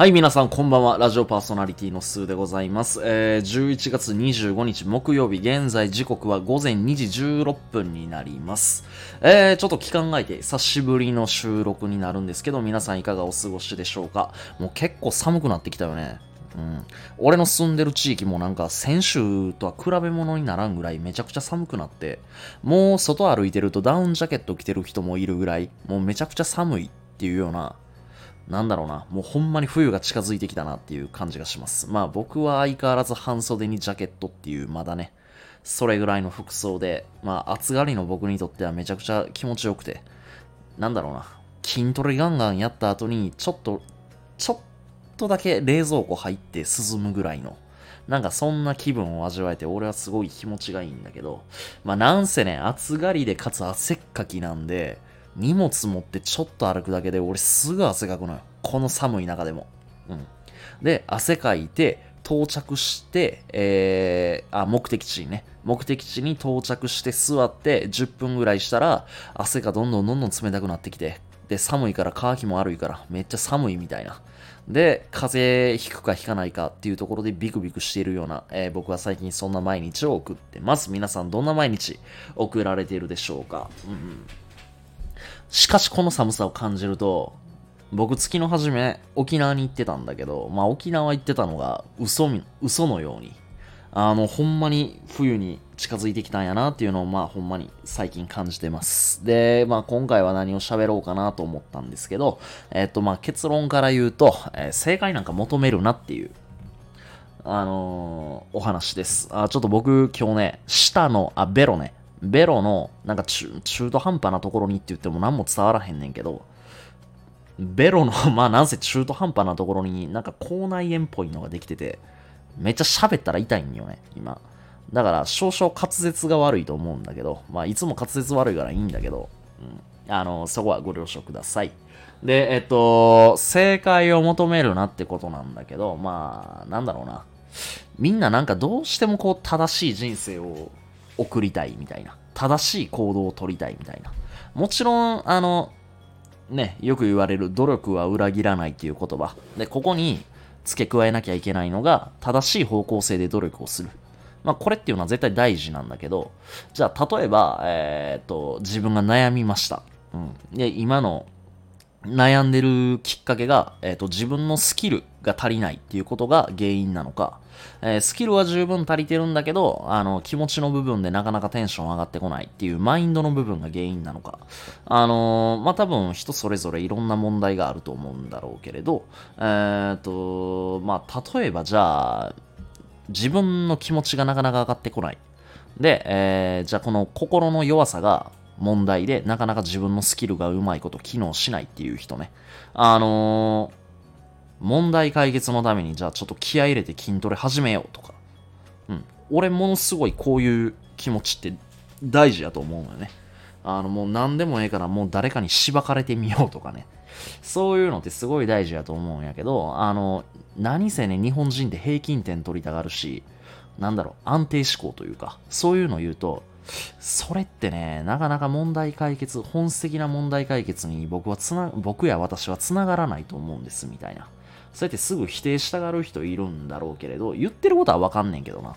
はい、皆さんこんばんは。ラジオパーソナリティのスーでございます。えー、11月25日木曜日、現在時刻は午前2時16分になります。えー、ちょっと期間が空いて久しぶりの収録になるんですけど、皆さんいかがお過ごしでしょうか？もう結構寒くなってきたよね。うん。俺の住んでる地域もなんか先週とは比べ物にならんぐらいめちゃくちゃ寒くなって、もう外歩いてるとダウンジャケット着てる人もいるぐらい、もうめちゃくちゃ寒いっていうような、なんだろうな、もうほんまに冬が近づいてきたなっていう感じがします。まあ僕は相変わらず半袖にジャケットっていう、まだね、それぐらいの服装で、まあ暑がりの僕にとってはめちゃくちゃ気持ちよくて、なんだろうな、筋トレガンガンやった後に、ちょっと、ちょっとだけ冷蔵庫入って涼むぐらいの、なんかそんな気分を味わえて、俺はすごい気持ちがいいんだけど、まあなんせね、暑がりでかつ汗っかきなんで、荷物持ってちょっと歩くだけで俺すぐ汗かくのよ。この寒い中でも。うん。で、汗かいて、到着して、えー、あ、目的地にね。目的地に到着して座って10分ぐらいしたら、汗がどんどんどんどん冷たくなってきて、で、寒いから乾きも悪いから、めっちゃ寒いみたいな。で、風邪ひくかひかないかっていうところでビクビクしているような、えー、僕は最近そんな毎日を送ってます。皆さんどんな毎日送られているでしょうか？うん、うんしかしこの寒さを感じると、僕月の初め沖縄に行ってたんだけど、まあ沖縄行ってたのが嘘嘘のように、あの、ほんまに冬に近づいてきたんやなっていうのをまあほんまに最近感じてます。で、まあ今回は何を喋ろうかなと思ったんですけど、えっとまあ結論から言うと、えー、正解なんか求めるなっていう、あのー、お話です。あ、ちょっと僕今日ね、舌の、あ、ベロね、ベロの、なんか中途半端なところにって言っても何も伝わらへんねんけど、ベロの、まあなんせ中途半端なところになんか口内炎っぽいのができてて、めっちゃ喋ったら痛いんよね、今。だから少々滑舌が悪いと思うんだけど、まあいつも滑舌悪いからいいんだけど、うん、あの、そこはご了承ください。で、えっと、正解を求めるなってことなんだけど、まあ、なんだろうな。みんななんかどうしてもこう正しい人生を送りたいみたいな。正しい行動を取りたいみたいな。もちろん、あの、ね、よく言われる努力は裏切らないっていう言葉。で、ここに付け加えなきゃいけないのが、正しい方向性で努力をする。まあ、これっていうのは絶対大事なんだけど、じゃあ、例えば、えー、っと、自分が悩みました。うん。で、今の悩んでるきっかけが、えっ、ー、と、自分のスキルが足りないっていうことが原因なのか、えー、スキルは十分足りてるんだけど、あの、気持ちの部分でなかなかテンション上がってこないっていうマインドの部分が原因なのか。あのー、まあ、多分人それぞれいろんな問題があると思うんだろうけれど、えっ、と、まあ、例えばじゃあ、自分の気持ちがなかなか上がってこない。で、えー、じゃあこの心の弱さが問題で、なかなか自分のスキルがうまいこと機能しないっていう人ね。あのー、問題解決のために、じゃあちょっと気合入れて筋トレ始めようとか。うん。俺ものすごいこういう気持ちって大事やと思うのよね。あの、もう何でもええからもう誰かにしばかれてみようとかね。そういうのってすごい大事やと思うんやけど、あの、何せね、日本人って平均点取りたがるし、なんだろう、安定思考というか、そういうのを言うと、それってね、なかなか問題解決、本質的な問題解決に僕はつな、僕や私は繋がらないと思うんです、みたいな。そうやってすぐ否定したがる人いるんだろうけれど、言ってることはわかんねんけどな。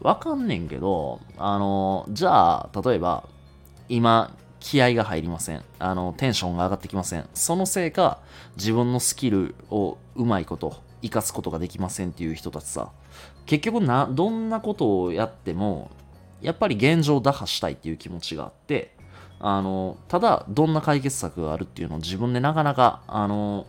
わかんねんけど、あの、じゃあ、例えば、今、気合が入りません。あの、テンションが上がってきません。そのせいか、自分のスキルをうまいこと、活かすことができませんっていう人たちさ、結局な、どんなことをやっても、やっぱり現状打破したいっていう気持ちがあって、あの、ただ、どんな解決策があるっていうのを自分でなかなか、あの、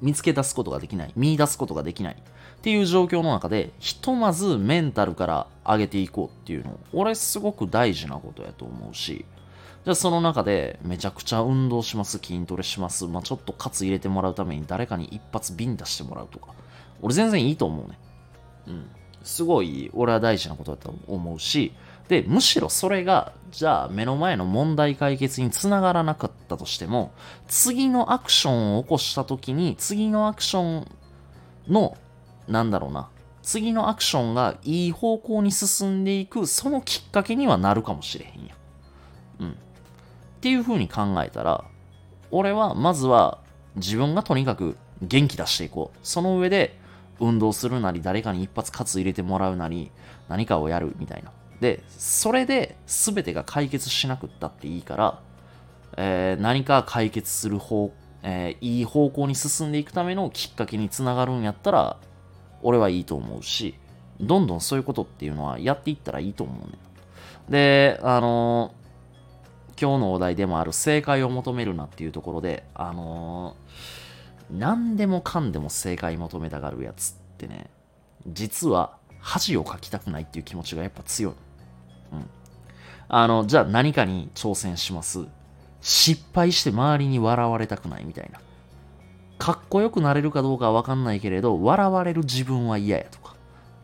見つけ出すことができない、見出すことができないっていう状況の中で、ひとまずメンタルから上げていこうっていうの、俺すごく大事なことやと思うし、じゃあその中でめちゃくちゃ運動します、筋トレします、まあ、ちょっとカツ入れてもらうために誰かに一発瓶出してもらうとか、俺全然いいと思うね。うん。すごい俺は大事なことだと思うし、で、むしろそれが、じゃあ目の前の問題解決につながらなかったとしても、次のアクションを起こした時に、次のアクションの、なんだろうな、次のアクションがいい方向に進んでいく、そのきっかけにはなるかもしれへんや。うん。っていう風に考えたら、俺はまずは自分がとにかく元気出していこう。その上で、運動するなり、誰かに一発カツ入れてもらうなり、何かをやるみたいな。で、それで全てが解決しなくったっていいから、えー、何か解決する方、えー、いい方向に進んでいくためのきっかけにつながるんやったら、俺はいいと思うし、どんどんそういうことっていうのはやっていったらいいと思うね。で、あのー、今日のお題でもある正解を求めるなっていうところで、あのー、何でもかんでも正解求めたがるやつってね、実は恥をかきたくないっていう気持ちがやっぱ強い。うん。あの、じゃあ何かに挑戦します。失敗して周りに笑われたくないみたいな。かっこよくなれるかどうかはわかんないけれど、笑われる自分は嫌やとか、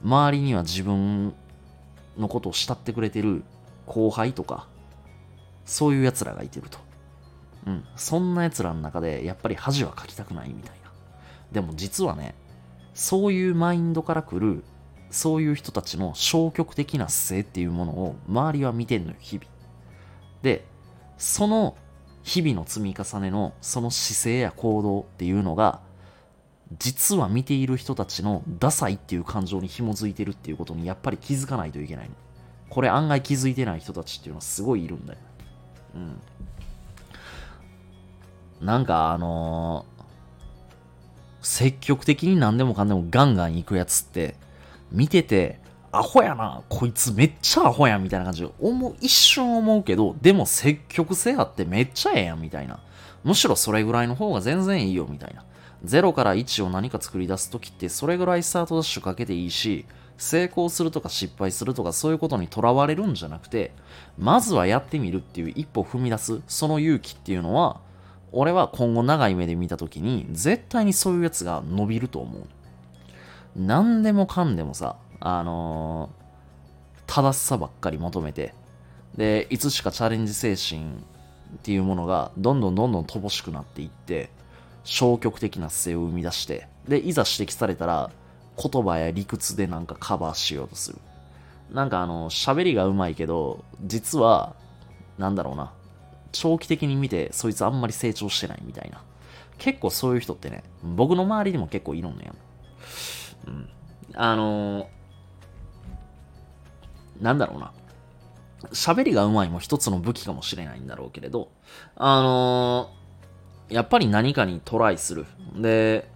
周りには自分のことを慕ってくれてる後輩とか、そういう奴らがいてると。うん。そんな奴らの中で、やっぱり恥はかきたくないみたいな。でも実はね、そういうマインドから来る、そういう人たちの消極的な姿勢っていうものを周りは見てんのよ、日々。で、その日々の積み重ねのその姿勢や行動っていうのが、実は見ている人たちのダサいっていう感情に紐づいてるっていうことにやっぱり気づかないといけないの。これ案外気づいてない人たちっていうのはすごいいるんだよ。うん。なんかあのー、積極的に何でもかんでもガンガン行くやつって、見てて、アホやな、こいつめっちゃアホやんみたいな感じで思う、一瞬思うけど、でも積極性あってめっちゃええやんみたいな。むしろそれぐらいの方が全然いいよみたいな。0から1を何か作り出すときってそれぐらいスタートダッシュかけていいし、成功するとか失敗するとかそういうことにとらわれるんじゃなくて、まずはやってみるっていう一歩踏み出す、その勇気っていうのは、俺は今後長い目で見たときに、絶対にそういうやつが伸びると思う。何でもかんでもさ、あのー、正しさばっかり求めて、で、いつしかチャレンジ精神っていうものがどんどんどんどん乏しくなっていって、消極的な姿勢を生み出して、で、いざ指摘されたら、言葉や理屈でなんかカバーしようとする。なんかあの、喋りがうまいけど、実は、なんだろうな、長期的に見て、そいつあんまり成長してないみたいな。結構そういう人ってね、僕の周りにも結構いるんだよ。うん。あのー、なんだろうな。喋りがうまいも一つの武器かもしれないんだろうけれど、あのやっぱり何かにトライする。で、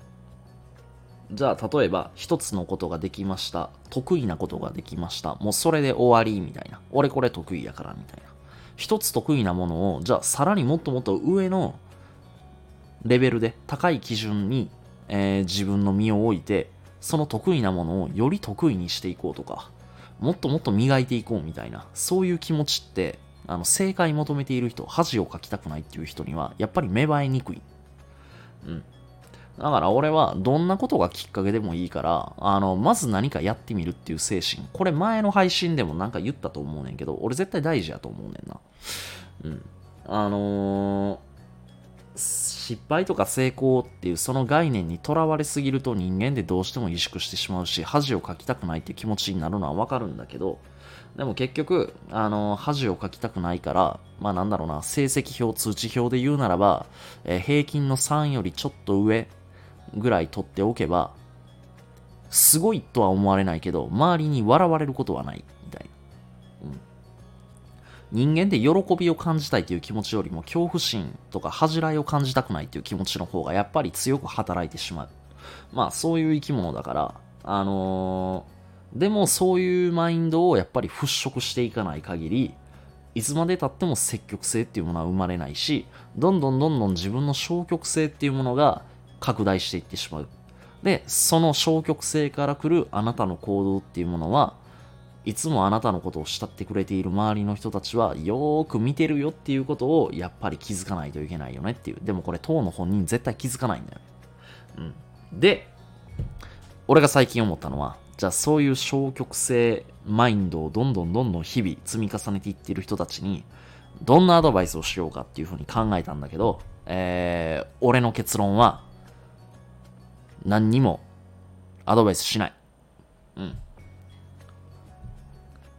じゃあ例えば一つのことができました。得意なことができました。もうそれで終わりみたいな。俺これ得意やからみたいな。一つ得意なものを、じゃあさらにもっともっと上のレベルで高い基準に、えー、自分の身を置いて、その得意なものをより得意にしていこうとか、もっともっと磨いていこうみたいな、そういう気持ちってあの、正解求めている人、恥をかきたくないっていう人には、やっぱり芽生えにくい。うん。だから俺は、どんなことがきっかけでもいいから、あの、まず何かやってみるっていう精神。これ前の配信でもなんか言ったと思うねんけど、俺絶対大事やと思うねんな。うん。あのー、失敗とか成功っていうその概念にとらわれすぎると人間でどうしても萎縮してしまうし、恥をかきたくないって気持ちになるのはわかるんだけど、でも結局、あの、恥をかきたくないから、まあなんだろうな、成績表、通知表で言うならば、えー、平均の3よりちょっと上ぐらい取っておけば、すごいとは思われないけど、周りに笑われることはない、みたいな。うん。人間で喜びを感じたいという気持ちよりも恐怖心とか恥じらいを感じたくないという気持ちの方がやっぱり強く働いてしまう。まあそういう生き物だから、あのーでもそういうマインドをやっぱり払拭していかない限り、いつまでたっても積極性っていうものは生まれないし、どんどんどんどん自分の消極性っていうものが拡大していってしまう。で、その消極性から来るあなたの行動っていうものは、いつもあなたのことを慕ってくれている周りの人たちはよーく見てるよっていうことをやっぱり気づかないといけないよねっていう。でもこれ当の本人絶対気づかないんだよ。うん。で、俺が最近思ったのは、じゃあそういう消極性マインドをどんどんどんどん日々積み重ねていってる人たちに、どんなアドバイスをしようかっていうふうに考えたんだけど、えー、俺の結論は、何にもアドバイスしない。うん。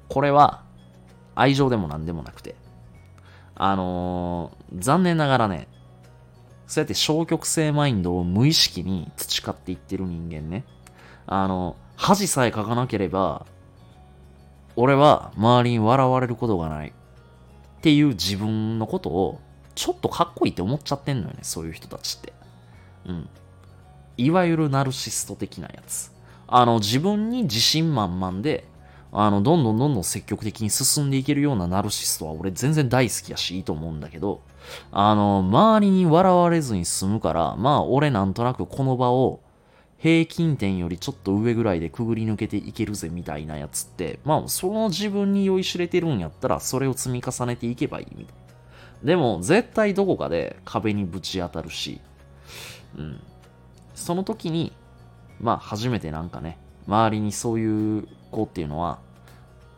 これは、愛情でも何でもなくて、あのー、残念ながらね、そうやって消極性マインドを無意識に培っていってる人間ね。あの、恥さえかかなければ、俺は周りに笑われることがない。っていう自分のことを、ちょっとかっこいいって思っちゃってんのよね、そういう人たちって。うん。いわゆるナルシスト的なやつ。あの、自分に自信満々で、あの、どんどんどんどん積極的に進んでいけるようなナルシストは俺全然大好きやしいいと思うんだけど、あの、周りに笑われずに済むから、まあ俺なんとなくこの場を平均点よりちょっと上ぐらいでくぐり抜けていけるぜみたいなやつって、まあその自分に酔いしれてるんやったらそれを積み重ねていけばいいみたい。でも絶対どこかで壁にぶち当たるし、うん。その時に、まあ初めてなんかね、周りにそういう子っていうのは、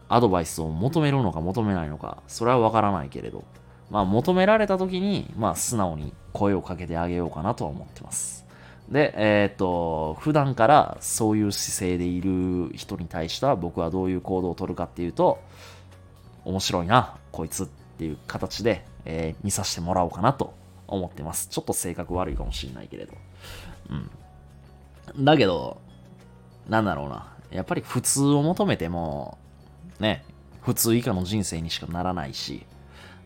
アドバイスを求めるのか求めないのか、それはわからないけれど、まあ求められた時に、まあ素直に声をかけてあげようかなとは思ってます。で、えっ、と、普段からそういう姿勢でいる人に対しては僕はどういう行動をとるかっていうと、面白いな、こいつっていう形で、えー、見させてもらおうかなと思ってます。ちょっと性格悪いかもしれないけれど。うん。だけど、なんだろうな。やっぱり普通を求めても、ね、普通以下の人生にしかならないし、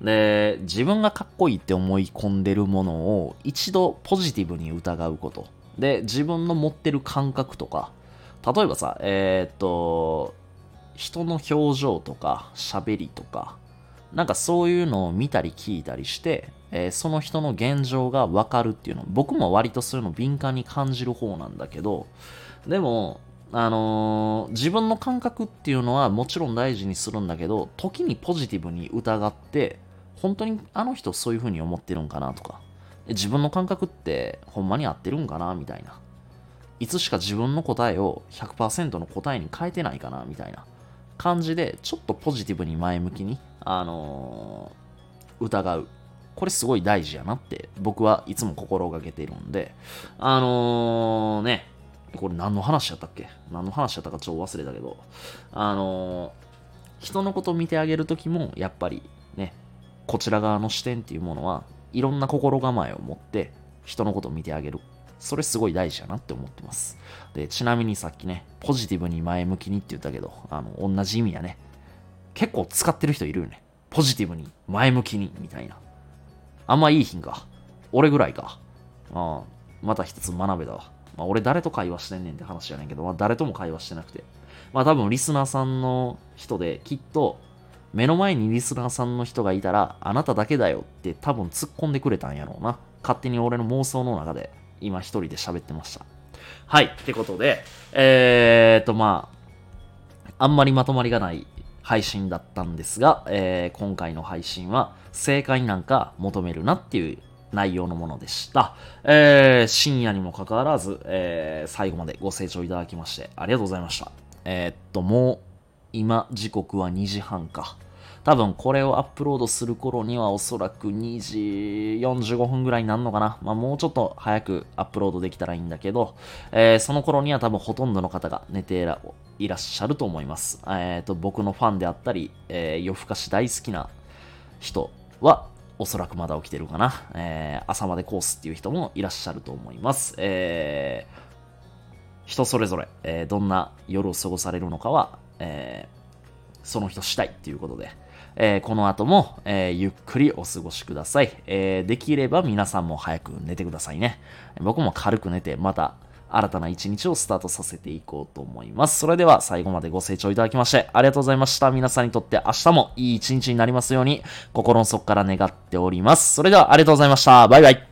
で、自分がかっこいいって思い込んでるものを一度ポジティブに疑うこと。で、自分の持ってる感覚とか、例えばさ、えー、っと、人の表情とか喋りとか、なんかそういうのを見たり聞いたりして、えー、その人の現状がわかるっていうの、僕も割とそういうの敏感に感じる方なんだけど、でも、あのー、自分の感覚っていうのはもちろん大事にするんだけど、時にポジティブに疑って、本当にあの人そういう風に思ってるんかなとか、自分の感覚ってほんまに合ってるんかなみたいな。いつしか自分の答えを100%の答えに変えてないかなみたいな感じで、ちょっとポジティブに前向きに、あのー、疑う。これすごい大事やなって僕はいつも心がけているんで、あのー、ね、これ何の話やったっけ？何の話やったかちょっと忘れたけど、あのー、人のこと見てあげるときも、やっぱりね、こちら側の視点っていうものは、いろんな心構えを持って、人のことを見てあげる。それすごい大事やなって思ってます。で、ちなみにさっきね、ポジティブに前向きにって言ったけど、あの、同じ意味やね。結構使ってる人いるよね。ポジティブに、前向きに、みたいな。あんまいい品か。俺ぐらいか。ああ、また一つ学べたわ。まあ、俺誰と会話してんねんって話じゃないけど、まあ、誰とも会話してなくて。まあ多分リスナーさんの人できっと目の前にリスナーさんの人がいたらあなただけだよって多分突っ込んでくれたんやろうな。勝手に俺の妄想の中で今一人で喋ってました。はい。ってことで、えー、っとまあ、あんまりまとまりがない配信だったんですが、えー、今回の配信は正解なんか求めるなっていう内容のものでした。えー、深夜にもかかわらず、えー、最後までご清聴いただきましてありがとうございました。えー、っと、もう、今、時刻は2時半か。多分これをアップロードする頃にはおそらく2時45分ぐらいになるのかな。まあもうちょっと早くアップロードできたらいいんだけど、えー、その頃には多分ほとんどの方が寝ていらっしゃると思います。えっ、ー、と、僕のファンであったり、えー、夜更かし大好きな人はおそらくまだ起きてるかな。えー、朝までコースっていう人もいらっしゃると思います。え、人それぞれ、え、どんな夜を過ごされるのかは、え、その人次第っていうことで、え、この後も、え、ゆっくりお過ごしください、え。できれば皆さんも早く寝てくださいね。僕も軽く寝て、また新たな一日をスタートさせていこうと思います。それでは最後までご清聴いただきましてありがとうございました。皆さんにとって明日もいい一日になりますように心の底から願っております。それではありがとうございました。バイバイ。